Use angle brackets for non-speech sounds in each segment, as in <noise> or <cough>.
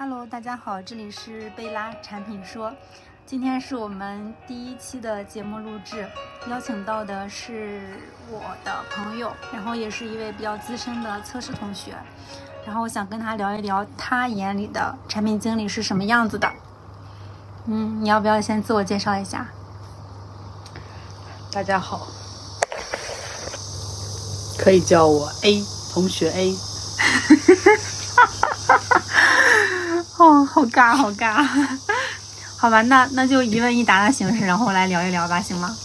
Hello，大家好，这里是贝拉产品说，今天是我们第一期的节目录制，邀请到的是我的朋友，然后也是一位比较资深的测试同学，然后我想跟他聊一聊他眼里的产品经理是什么样子的。嗯，你要不要先自我介绍一下？大家好，可以叫我 A 同学 A。<laughs> 哦，好尬，好尬。<laughs> 好吧，那那就一问一答的形式，然后来聊一聊吧，行吗？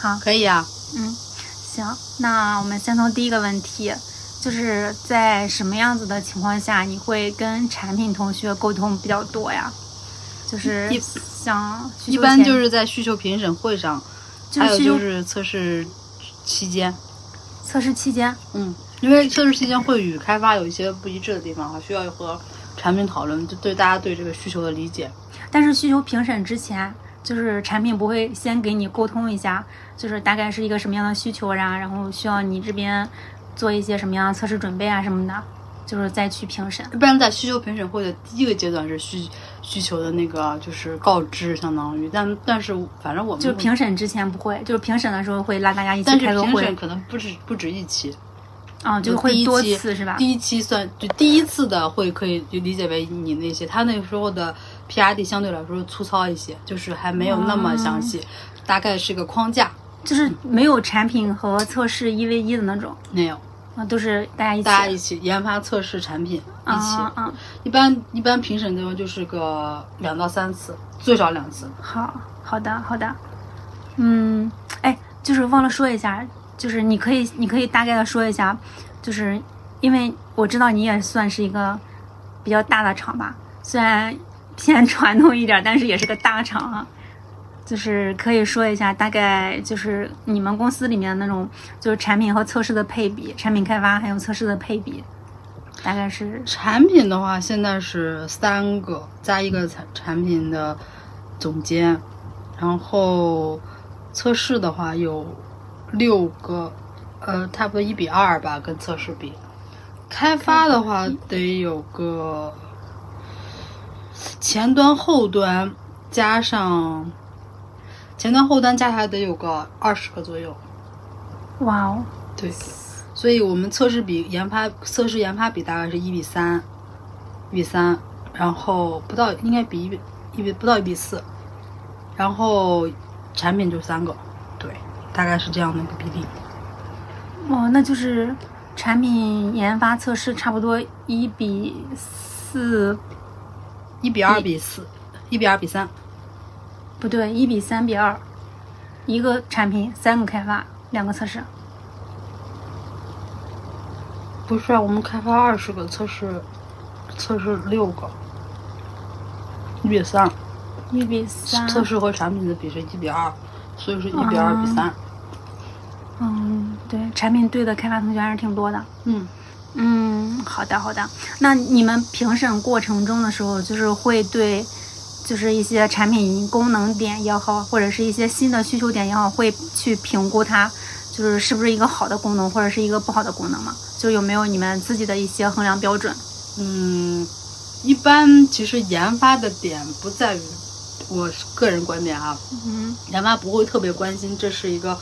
好，可以啊。嗯，行。那我们先从第一个问题，就是在什么样子的情况下，你会跟产品同学沟通比较多呀？就是一像一般就是在需求评审会上，还有就是测试期间。测试期间，嗯，因为测试期间会与开发有一些不一致的地方，哈，需要和产品讨论，就对大家对这个需求的理解。但是需求评审之前，就是产品不会先给你沟通一下，就是大概是一个什么样的需求呀，然后需要你这边做一些什么样的测试准备啊什么的，就是再去评审。一般在需求评审会的第一个阶段是需需求的那个就是告知，相当于，但但是反正我们就是评审之前不会，就是评审的时候会拉大家一起开个会评审，可能不止不止一期，啊、就会多次是吧？第一期算就第一次的会可以就理解为你那些，他那个时候的 PRD 相对来说粗糙一些，就是还没有那么详细，大概是个框架，就是没有产品和测试一 v 一的那种，没有啊，都是大家一起。大家一起研发、测试产品一起。啊啊，一般一般评审的话就是个两到三次，最少两次。好好的好的，嗯，哎，就是忘了说一下，就是你可以你可以大概的说一下，就是因为我知道你也算是一个比较大的厂吧，虽然偏传统一点，但是也是个大厂啊。就是可以说一下，大概就是你们公司里面那种，就是产品和测试的配比，产品开发还有测试的配比，大概是产品的话，现在是三个加一个产产品的总监，然后测试的话有六个，呃，差不多一比二吧，跟测试比。开发的话得有个前端后端加上前端后端加起来得有个二十个左右。哇哦，对，所以我们测试比研发测试研发比大概是一比三，一比三，然后不到应该比一比一比不到一比四，然后产品就三个，对，大概是这样的一个比例。哦，那就是产品研发测试差不多一比四，一比二比四，一比二比三，不对，一比三比二，一个产品三个开发，两个测试。不是啊，我们开发二十个测试，测试六个，一比三，一比三，测试和产品的比是一比二，所以是一比二比三。嗯，对，产品对的开发同学还是挺多的。嗯，嗯，好的好的。那你们评审过程中的时候，就是会对，就是一些产品功能点也好，或者是一些新的需求点也好，会去评估它，就是是不是一个好的功能，或者是一个不好的功能吗？就有没有你们自己的一些衡量标准？嗯，一般其实研发的点不在于我个人观点啊，嗯研发不会特别关心这是一个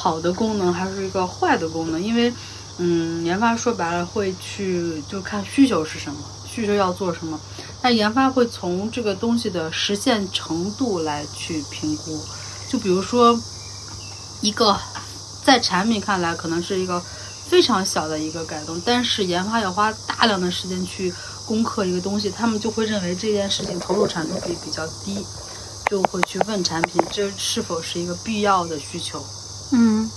好的功能还是一个坏的功能，因为嗯，研发说白了会去就看需求是什么，需求要做什么，那研发会从这个东西的实现程度来去评估，就比如说一个在产品看来可能是一个非常小的一个改动，但是研发要花大量的时间去攻克一个东西，他们就会认为这件事情投入产出比比较低，就会去问产品这是否是一个必要的需求。嗯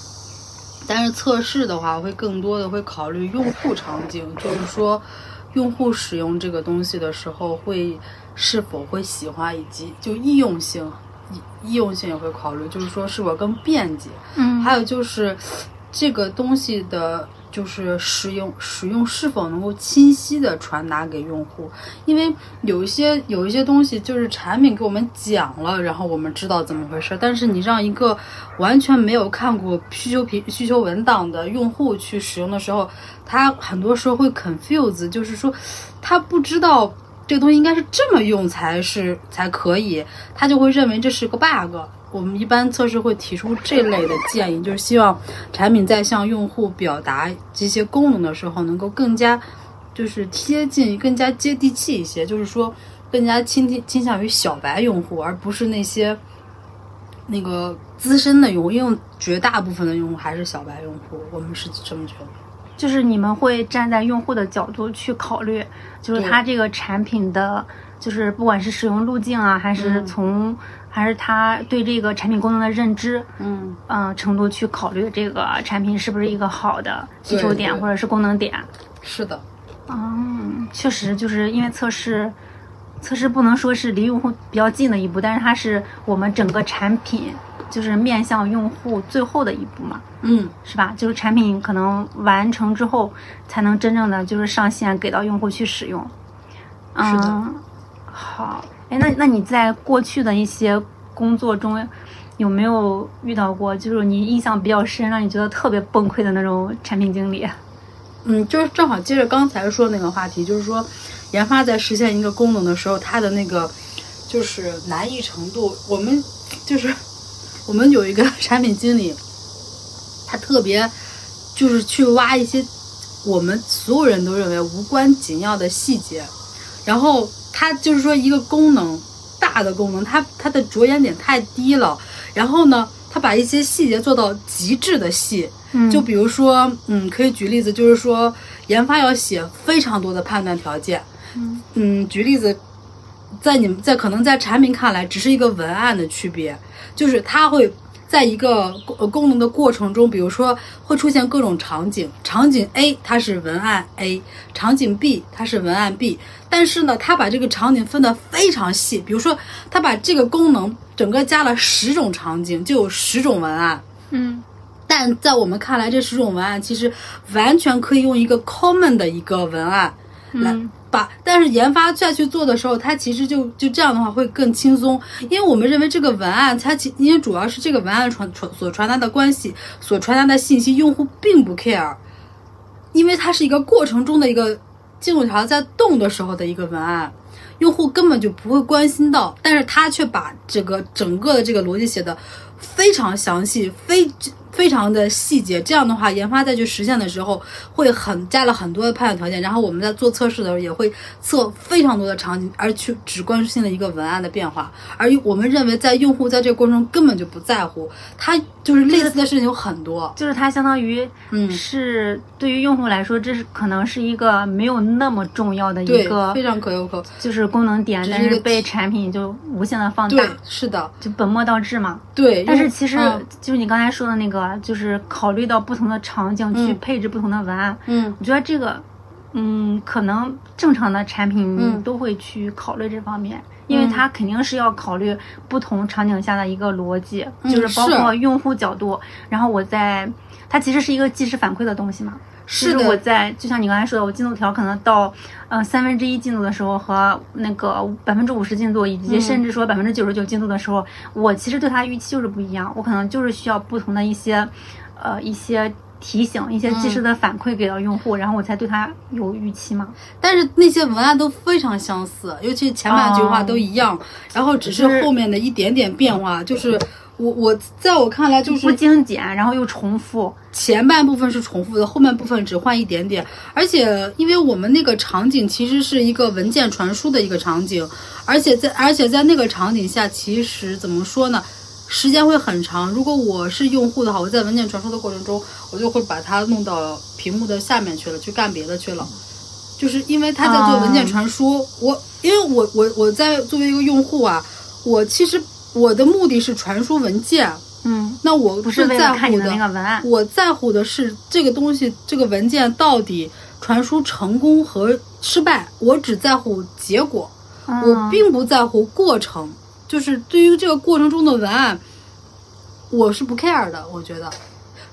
但是测试的话，会更多的会考虑用户场景，就是说，用户使用这个东西的时候会是否会喜欢，以及就易用性，易易用性也会考虑，就是说是否更便捷。嗯，还有就是这个东西的就是使用使用是否能够清晰的传达给用户，因为有一些有一些东西就是产品给我们讲了，然后我们知道怎么回事，但是你让一个完全没有看过需求品需求文档的用户去使用的时候，他很多时候会 confuse，就是说他不知道这个东西应该是这么用才是才可以，他就会认为这是个 bug。我们一般测试会提出这类的建议，就是希望产品在向用户表达这些功能的时候，能够更加就是贴近、更加接地气一些，就是说更加倾倾倾向于小白用户，而不是那些 <laughs> 那个资深的用户，因为绝大部分的用户还是小白用户，我们是这么觉得。就是你们会站在用户的角度去考虑，就是对。它这个产品的，就是不管是使用路径啊，还是嗯。从，还是他对这个产品功能的认知，嗯，嗯、程度去考虑这个产品是不是一个好的需求点或者是功能点。是的，嗯，确实就是因为测试，测试不能说是离用户比较近的一步，但是它是我们整个产品就是面向用户最后的一步嘛。嗯，是吧？就是产品可能完成之后，才能真正的就是上线给到用户去使用。是的嗯，好，哎，那那你在过去的一些工作中，有没有遇到过就是你印象比较深，让你觉得特别崩溃的那种产品经理？嗯，就是正好接着刚才说那个话题，就是说，研发在实现一个功能的时候，它的那个就是难易程度，我们就是我们有一个 <laughs> 产品经理，他特别就是去挖一些我们所有人都认为无关紧要的细节，然后他就是说一个功能大的功能，它它的着眼点太低了，然后呢，它把一些细节做到极致的细，嗯就比如说，嗯，可以举例子，就是说研发要写非常多的判断条件。嗯嗯，举例子，在你们在可能在产品看来只是一个文案的区别，就是它会在一个呃功能的过程中，比如说会出现各种场景，场景 A 它是文案 A，场景 B 它是文案 B，但是呢，它把这个场景分得非常细，比如说它把这个功能整个加了十种场景，就有十种文案。嗯但在我们看来，这十种文案其实完全可以用一个 common 的一个文案来嗯把，但是研发再去做的时候，它其实就就这样的话会更轻松，因为我们认为这个文案它其因为主要是这个文案传传所传达的关系，所传达的信息，用户并不 care，因为它是一个过程中的一个进度条在动的时候的一个文案。用户根本就不会关心到，但是他却把这个整个的这个逻辑写的非常详细，非非常的细节。这样的话，研发再去实现的时候，会很加了很多的判断条件。然后我们在做测试的时候，也会测非常多的场景，而去只关心了一个文案的变化。而我们认为，在用户在这个过程中根本就不在乎，他就是类似的事情有很多。就是它相当于嗯是对于用户来说，这是可能是一个没有那么重要的一个，非常可有可就是功能点，是但是被产品就无限的放大对，，是的，就本末倒置嘛。对。但是其实嗯就是你刚才说的那个，就是考虑到不同的场景去嗯。配置不同的文案，嗯。我觉得这个，嗯，可能正常的产品嗯。都会去考虑这方面，因为它肯定是要考虑不同场景下的一个逻辑，嗯就是包括用户角度，然后我在它其实是一个即时反馈的东西嘛。是的我在就像你刚才说的，我进度条可能到呃三分之一进度的时候和那个百分之五十进度，以及嗯甚至说百分之九十九进度的时候，我其实对它预期就是不一样，我可能就是需要不同的一些呃一些提醒、一些及嗯时的反馈给到用户，然后我才对它有预期嘛。但是那些文案都非常相似，尤其前半句话都一样，然后只是后面的一点点变化。就是我我在我看来，就是不是精简，然后又重复。前半部分是重复的，后半部分只换一点点。而且因为我们那个场景其实是一个文件传输的一个场景，而且在而且在那个场景下，其实怎么说呢？时间会很长。如果我是用户的话，我在文件传输的过程中，我就会把它弄到屏幕的下面去了，去干别的去了。就是因为他在做文件传输，我因为我我我在作为一个用户啊，我其实我的目的是传输文件，嗯，那我不是在乎的那个文案。我在乎的是这个东西，这个文件到底传输成功和失败，我只在乎结果，我嗯并不在乎过程。就是对于这个过程中的文案，我是不 care 的。我觉得，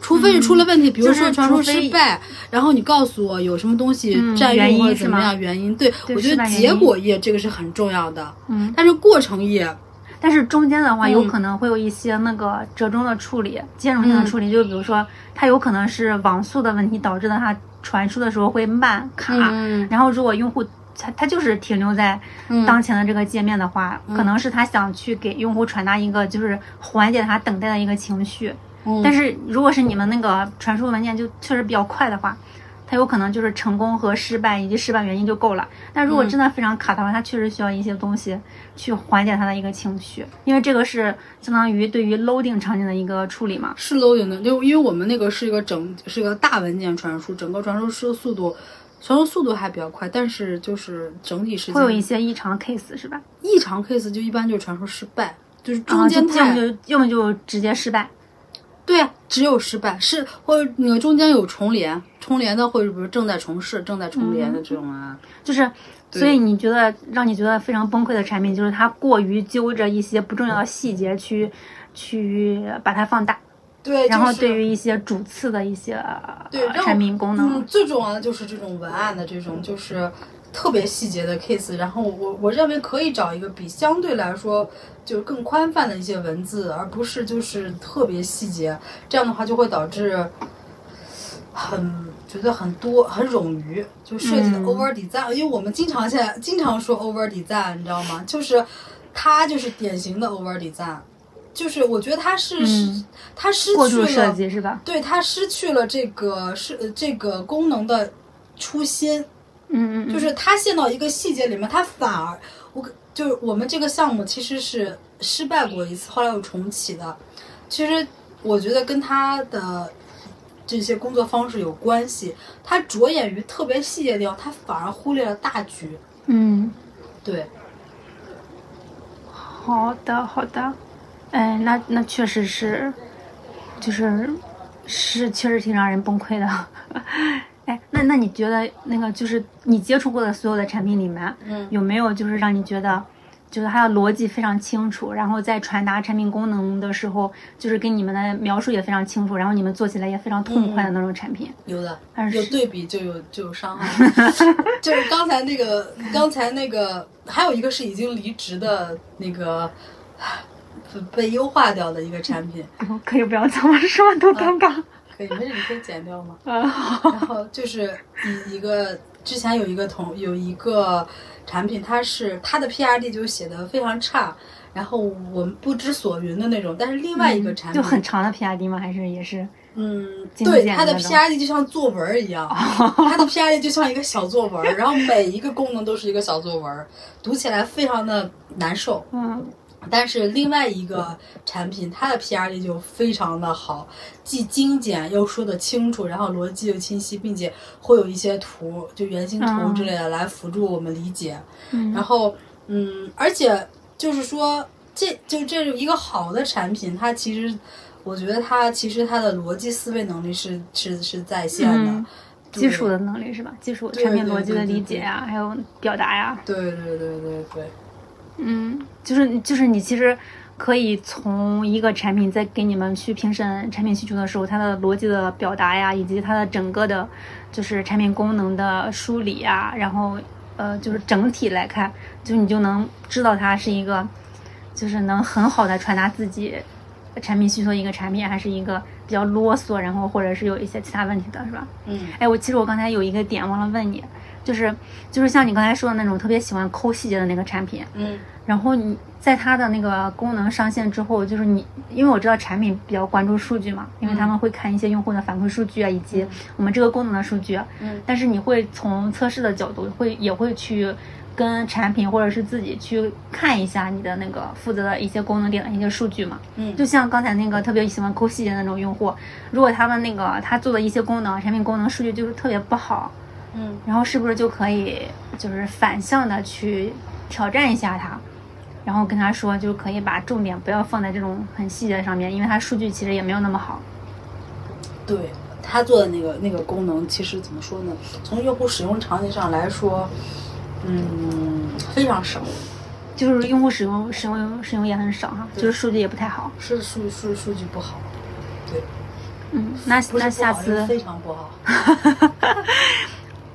除非是出了问题，比如说传输失败，然后你告诉我有什么东西嗯占原因用或者怎么样原因，对对我觉得结果页这个是很重要的，嗯，但是过程页，但是中间的话，有嗯可能会有一些那个折中的处理、兼容性的嗯处理，就比如说它有可能是网速的问题导致的，它传输的时候会慢卡。嗯然后如果用户他他就是停留在嗯当前的这个界面的话，嗯可能是他想去给用户传达一个就是缓解他等待的一个情绪。嗯但是如果是你们那个传输文件就确实比较快的话，它有可能就是成功和失败以及失败原因就够了。但如果嗯真的非常卡的话，它确实需要一些东西去缓解它的一个情绪，因为这个是相当于对于 loading 场景的一个处理嘛。是 loading 的，就因为我们那个是一个整是一个大文件传输，整个传输速速度传输速度还比较快，但是就是整体时间会有一些异常 case 是吧？异常 case 就一般就是传输失败，就是中间太、就要么就要么就直接失败。对啊，只有失败是或者那个中间有重连，重连的或者比如正在重试、正在重连的这种啊，就是，所以你觉得让你觉得非常崩溃的产品，就是它过于揪着一些不重要的细节去去把它放大，对，然后对于一些主次的一些产品功能。嗯，，最重要的就是这种文案的这种就是特别细节的 case，然后我我认为可以找一个比相对来说就是更宽泛的一些文字，而不是就是特别细节，这样的话就会导致很觉得很多很冗余，就设计的嗯 over design，、因为我们经常现在经常说 over design，你知道吗？就是它就是典型的 over design。就是我觉得他是，嗯他失去了设计是吧？对他失去了这个是呃这个功能的初心，嗯就是他陷到一个细节里面，他反而我就是我们这个项目其实是失败过一次，后来又重启的。其实我觉得跟他的这些工作方式有关系，他着眼于特别细节的地方，他反而忽略了大局。嗯，对，好的好的，哎，那那确实是，就是是确实挺让人崩溃的。哎，那那你觉得那个就是你接触过的所有的产品里面，嗯有没有就是让你觉得，就是它的逻辑非常清楚，然后在传达产品功能的时候，就是跟你们的描述也非常清楚，然后你们做起来也非常痛快的那种产品？有的但是有对比就有就有伤害，<laughs> 就是刚才那个刚才那个还有一个是已经离职的那个被优化掉的一个产品，可以不要这么说，多尴尬。可以没事，你可以剪掉吗？啊，然后就是一一个之前有一个同有一个产品，它是它的 PRD 就写的非常差，然后我们不知所云的那种。但是另外一个产品、嗯就很长的 PRD 吗？还是也是？嗯，精对，它的 PRD 就像作文儿一样，它的 PRD 就像一个小作文儿，然后每一个功能都是一个小作文儿，读起来非常的难受。嗯但是另外一个产品，它的 PRD 就非常的好，既精简又说得清楚，然后逻辑又清晰，并且会有一些图，就原型图之类的来辅助我们理解。嗯然后，嗯，而且就是说，这就这是一个好的产品，它其实，我觉得它其实它的逻辑思维能力是是是在线的。嗯对技术的能力是吧？技术对产品逻辑的理解呀，还有表达呀，对对对对对，嗯，就是就是你其实可以从一个产品在给你们去评审产品需求的时候，它的逻辑的表达呀，以及它的整个的，就是产品功能的梳理呀，然后呃，就是整体来看，就你就能知道它是一个，就是能很好的传达自己产品需求的一个产品，还是一个比较啰嗦，然后或者是有一些其他问题的，是吧？嗯哎，我其实我刚才有一个点忘了问你，就是就是像你刚才说的那种特别喜欢抠细节的那个产品，嗯。然后你在它的那个功能上线之后，就是你因为我知道产品比较关注数据嘛，因为他们会看一些用户的反馈数据啊，以及我们这个功能的数据，嗯。但是你会从测试的角度会也会去。跟产品或者是自己去看一下你的那个负责的一些功能点的一些数据嘛，嗯，就像刚才那个特别喜欢抠细节的那种用户，如果他们那个他做的一些功能、产品功能数据就是特别不好，嗯然后是不是就可以就是反向的去挑战一下他，然后跟他说，就可以把重点不要放在这种很细节上面，因为他数据其实也没有那么好。对他做的那个那个功能，其实怎么说呢？从用户使用场景上来说，嗯，非常少，就是用户使用使用使用也很少哈，就是数据也不太好。是数数数据不好。对，嗯，那那下次非常不好。<laughs>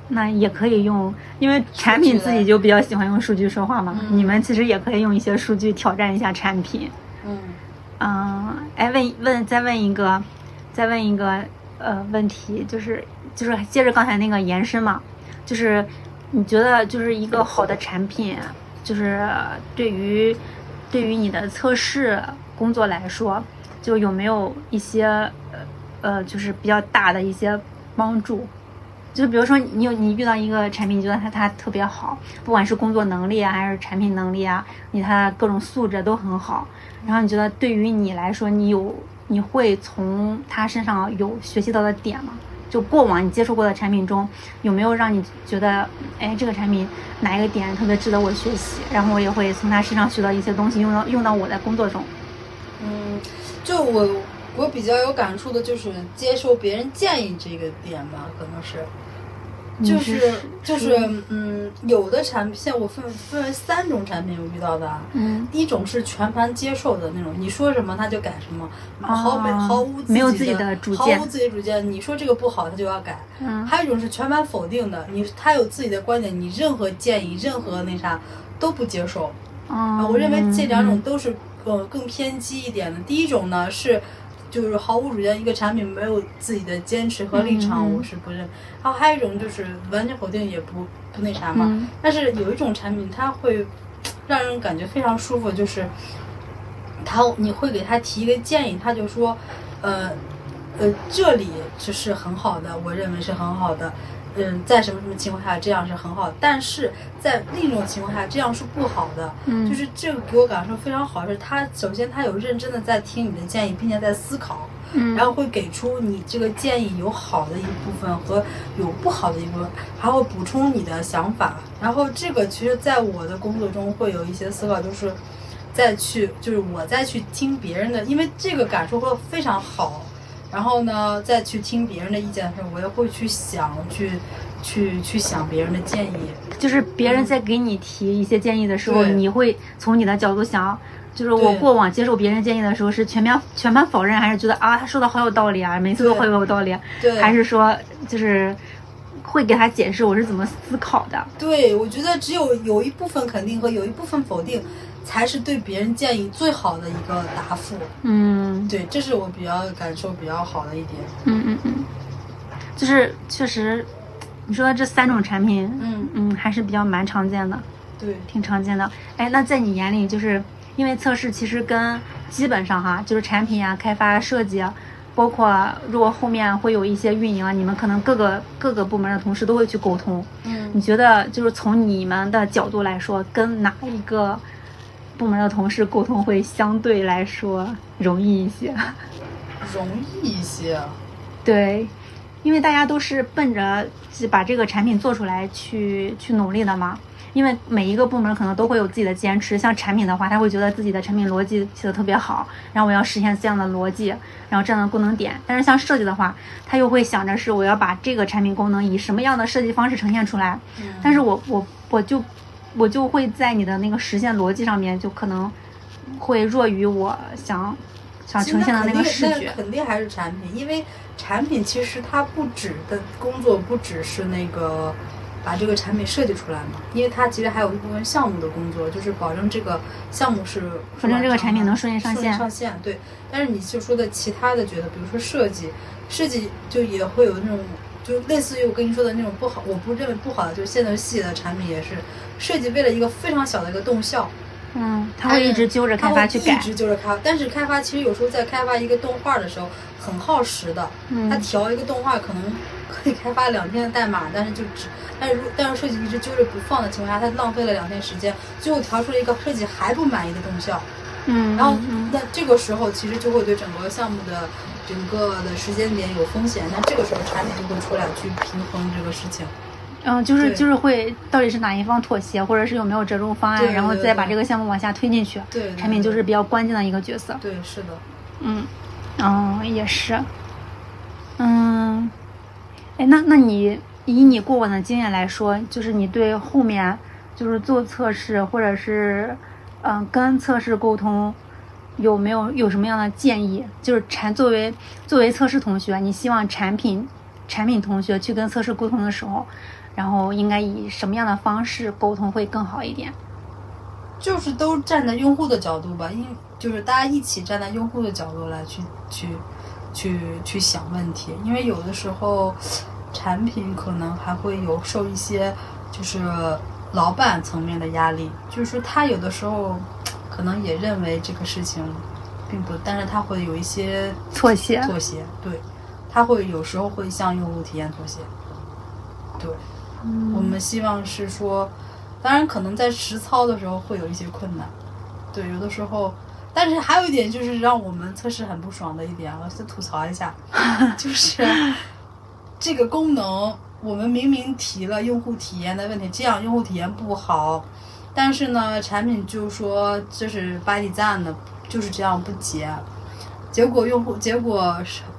那也可以用，因为产品自己就比较喜欢用数据说话嘛。嗯你们其实也可以用一些数据挑战一下产品。嗯嗯，哎，问问再问一个，再问一个呃问题，就是就是接着刚才那个延伸嘛，就是你觉得就是一个好的产品，就是对于对于你的测试工作来说，就有没有一些呃呃就是比较大的一些帮助？就比如说你有你遇到一个产品，你觉得它它特别好，不管是工作能力啊，还是产品能力啊，你它各种素质都很好。然后你觉得对于你来说，你有你会从他身上有学习到的点吗？就过往你接触过的产品中，有没有让你觉得，哎，这个产品哪一个点特别值得我学习？然后我也会从他身上学到一些东西，用到用到我的工作中。嗯，就我我比较有感触的就是接受别人建议这个点吧，可能是。就是就是嗯，有的产品，现在我分分为三种产品，我遇到的啊。嗯第一种是全盘接受的那种，你说什么他就改什么，哦毫没毫无没有自自己的主见毫无自己主见。你说这个不好，他就要改。嗯还有一种是全盘否定的，你他有自己的观点，你任何建议、任何那啥都不接受。啊，嗯，我认为这两种嗯都是呃更偏激一点的。第一种呢是。就是毫无主见，一个产品没有自己的坚持和立场，我是不认。然后还有一种就是完全否定，也不不那啥嘛。嗯但是有一种产品，它会让人感觉非常舒服，就是他你会给他提一个建议，他就说，呃呃，这里就是很好的，我认为是很好的。嗯，在什么什么情况下这样是很好，但是在另一种情况下这样是不好的。嗯就是这个给我感受非常好，是他首先他有认真的在听你的建议，并且在思考，嗯，然后会给出你这个建议有好的一部分和有不好的一部分，还会补充你的想法。然后这个其实在我的工作中会有一些思考，就是再去就是我再去听别人的，因为这个感受会非常好。然后呢，再去听别人的意见的时候，我也会去想，去去去想别人的建议。就是别人在给你提一些建议的时候，对。你会从你的角度想，就是我过往接受别人建议的时候是全面全盘否认，还是觉得啊他说的好有道理啊，每次都对。好有道理，对，还是说就是会给他解释我是怎么思考的？对，我觉得只有有一部分肯定和有一部分否定，才是对别人建议最好的一个答复。嗯对，这是我比较感受比较好的一点。嗯嗯嗯，就是确实你说的这三种产品，嗯，嗯还是比较蛮常见的。对，挺常见的。哎，那在你眼里，就是因为测试其实跟基本上哈，就是产品啊、开发、设计啊，包括如果后面会有一些运营啊，你们可能各个各个部门的同事都会去沟通。嗯你觉得就是从你们的角度来说，跟哪一个部门的同事沟通会相对来说容易一些？容易一些。对，因为大家都是奔着是把这个产品做出来去去努力的嘛。因为每一个部门可能都会有自己的坚持，像产品的话，他会觉得自己的产品逻辑写的特别好，然后我要实现这样的逻辑，然后这样的功能点。但是像设计的话，他又会想着是我要把这个产品功能以什么样的设计方式呈现出来。嗯但是我我我就我就会在你的那个实现逻辑上面，就可能会弱于我想想呈现的那个视觉。肯定还是产品，因为产品其实它不止的工作不只是那个把这个产品设计出来嘛，因为它其实还有一部分项目的工作，就是保证这个项目是保证这个产品能顺利上线上线对，但是你就说的其他的觉得，比如说设计，设计就也会有那种。就类似于我跟你说的那种不好，我不认为不好的，就是现在系的产品也是设计为了一个非常小的一个动效，嗯，他会一直揪着开发去改一。直揪着开发。但是开发其实有时候在开发一个动画的时候很耗时的，嗯它调一个动画可能可以开发两天的代码，但是就只但是如但是设计一直揪着不放的情况下，他浪费了两天时间，最后调出了一个设计还不满意的动效。嗯，然后嗯那这个时候其实就会对整个项目的整个的时间点有风险，那这个时候产品就会出来去平衡这个事情。嗯，就是就是会到底是哪一方妥协，或者是有没有折中方案，然后再把这个项目往下推进去。对对产品就是比较关键的一个角色。对，是的，嗯，哦，也是。嗯，哎，那那你以你过往的经验来说，就是你对后面就是做测试或者是嗯、跟测试沟通，有没有有什么样的建议？就是产作为作为测试同学，你希望产品产品同学去跟测试沟通的时候，然后应该以什么样的方式沟通会更好一点？就是都站在用户的角度吧，因就是大家一起站在用户的角度来去去去去想问题，因为有的时候产品可能还会有受一些就是老板层面的压力，就是说他有的时候可能也认为这个事情并不，但是他会有一些妥协，妥协，对，他会有时候会向用户体验妥协，对，我们希望是说。当然，可能在实操的时候会有一些困难，对，有的时候，但是还有一点就是让我们测试很不爽的一点，我再吐槽一下，<laughs> 就是这个功能，我们明明提了用户体验的问题，这样用户体验不好，但是呢，产品就说这是 by design 的，就是这样不结，结果用户结果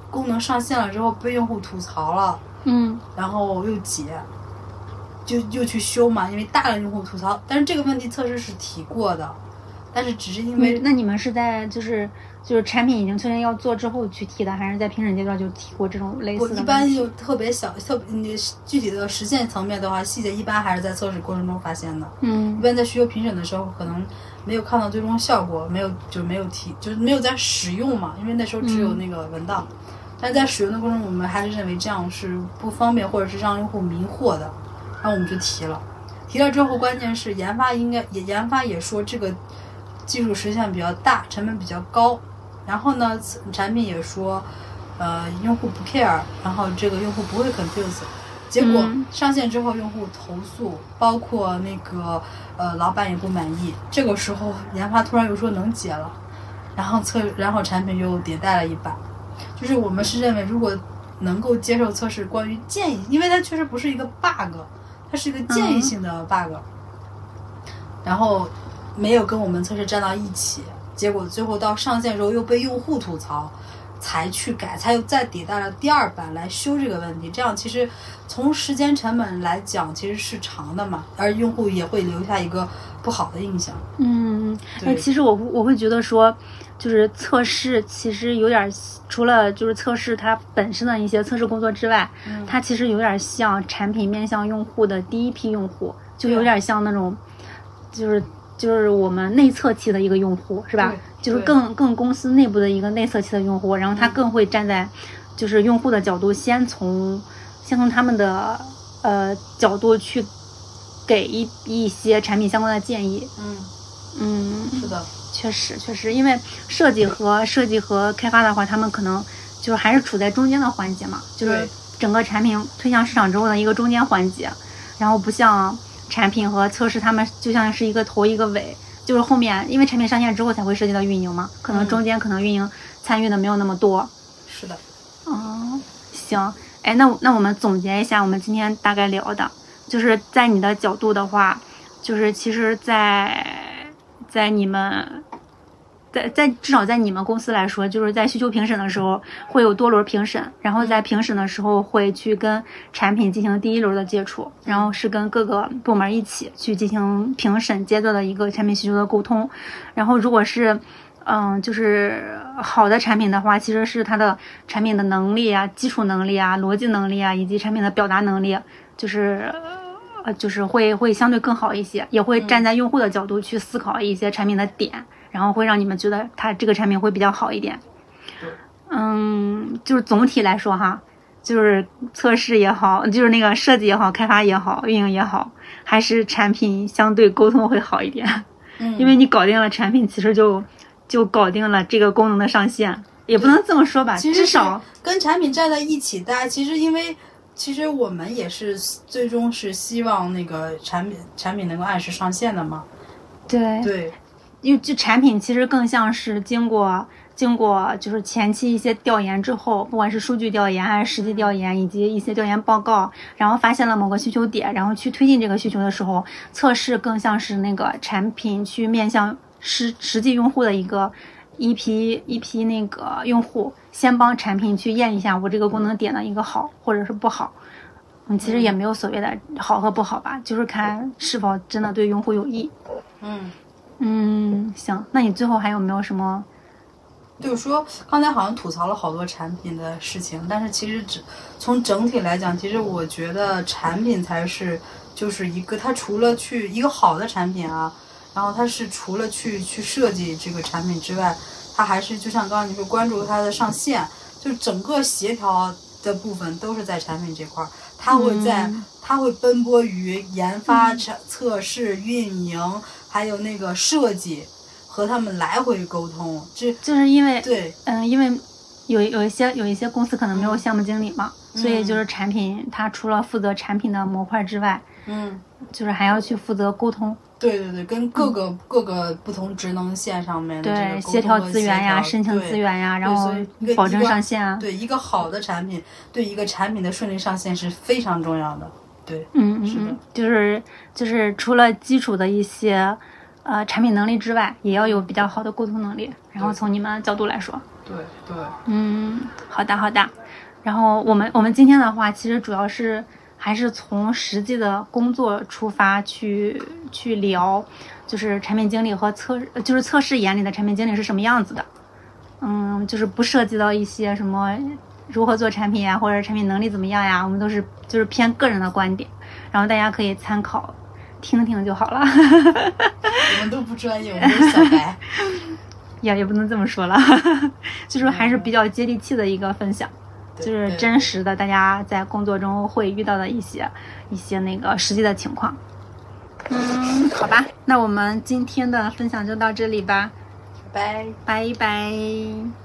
功能上线了之后被用户吐槽了，嗯，然后又结。就又去修嘛，因为大量用户吐槽，但是这个问题测试是提过的，但是只是因为那你们是在就是就是产品已经确定要做之后去提的，还是在评审阶段就提过这种类似的？我一般就特别小，特别你具体的实现层面的话，细节一般还是在测试过程中发现的。嗯，一般在需求评审的时候，可能没有看到最终效果，没有就没有提，就是没有在使用嘛，因为那时候只有那个文档，但是在使用的过程中，我们还是认为这样是不方便，或者是让用户迷惑的。然后我们就提了，提了之后，关键是研发应该也研发也说这个技术实现比较大，成本比较高。然后呢，产品也说，呃，用户不 care，然后这个用户不会 confuse。结果上线之后，用户投诉，包括那个呃老板也不满意。这个时候研发突然又说能解了，然后测，然后产品又迭代了一版。就是我们是认为，如果能够接受测试关于建议，因为它确实不是一个 bug。它是一个建议性的 bug，然后没有跟我们测试站到一起，结果最后到上线时候又被用户吐槽，才去改，才又再迭代了第二版来修这个问题。这样其实从时间成本来讲，其实是长的嘛，而用户也会留下一个不好的印象。嗯，哎，其实我我会觉得说。就是测试，其实有点除了就是测试它本身的一些测试工作之外，它其实有点像产品面向用户的第一批用户，就有点像那种，就是就是我们内测期的一个用户，是吧？就是更更公司内部的一个内测期的用户，然后他更会站在就是用户的角度，先从先从他们的呃角度去给一一些产品相关的建议。嗯嗯，是的。确实，确实，因为设计和设计和开发的话，他们可能就是还是处在中间的环节嘛，就是整个产品推向市场之后的一个中间环节。然后不像产品和测试，他们就像是一个头一个尾，就是后面因为产品上线之后才会涉及到运营嘛，可能中间可能运营参与的没有那么多。是的。哦，行，哎，那那我们总结一下我们今天大概聊的，就是在你的角度的话，就是其实，在在你们。在在至少在你们公司来说，就是在需求评审的时候会有多轮评审，然后在评审的时候会去跟产品进行第一轮的接触，然后是跟各个部门一起去进行评审阶段的一个产品需求的沟通。然后如果是嗯就是好的产品的话，其实是它的产品的能力啊、基础能力啊、逻辑能力啊，以及产品的表达能力，就是呃就是会会相对更好一些，也会站在用户的角度去思考一些产品的点。然后会让你们觉得它这个产品会比较好一点，嗯，就是总体来说哈，就是测试也好，就是那个设计也好，开发也好，运营也好，还是产品相对沟通会好一点，嗯，<laughs> 因为你搞定了产品，其实就就搞定了这个功能的上线，也不能这么说吧，至少跟产品站在一起，大家其实因为其实我们也是最终是希望那个产品产品能够按时上线的嘛，对对。因为这产品其实更像是经过经过就是前期一些调研之后，不管是数据调研还是实际调研，以及一些调研报告，然后发现了某个需求点，然后去推进这个需求的时候，测试更像是那个产品去面向实实际用户的一个一批一批那个用户，先帮产品去验一下我这个功能点的一个好或者是不好。嗯，其实也没有所谓的好和不好吧，就是看是否真的对用户有益。嗯。嗯，行，那你最后还有没有什么？就是说，刚才好像吐槽了好多产品的事情，但是其实只从整体来讲，其实我觉得产品才是就是一个，它除了去一个好的产品啊，然后它是除了去去设计这个产品之外，它还是就像刚刚你说关注它的上线，就整个协调的部分都是在产品这块儿，它会在、它会奔波于研发、测测试、运营，还有那个设计。和他们来回沟通，这就是因为对，嗯，因为有有一些有一些公司可能没有嗯项目经理嘛，所以就是产品它除了负责产品的模块之外，嗯，就是还要去负责沟通，对对对，跟各个、各个不同职能线上面的这个嗯对，沟协调资源呀、申请资源呀，然后保证上线啊。对一个好的产品，对一个产品的顺利上线是非常重要的。对，嗯嗯是的嗯，就是就是除了基础的一些呃产品能力之外，也要有比较好的沟通能力。然后从你们的角度来说，对对，嗯，好的好的。然后我们我们今天的话，其实主要是还是从实际的工作出发去去聊，就是产品经理和测就是测试眼里的产品经理是什么样子的。嗯，就是不涉及到一些什么如何做产品呀，或者产品能力怎么样呀，我们都是就是偏个人的观点，然后大家可以参考听听就好了。<laughs> 我们都不专业，我们都是小白。<laughs> 也也不能这么说了，<laughs> 就是还是比较接地气的一个分享。对就是真实的，大家在工作中会遇到的一些一些那个实际的情况。嗯，好吧，那我们今天的分享就到这里吧，拜。拜拜。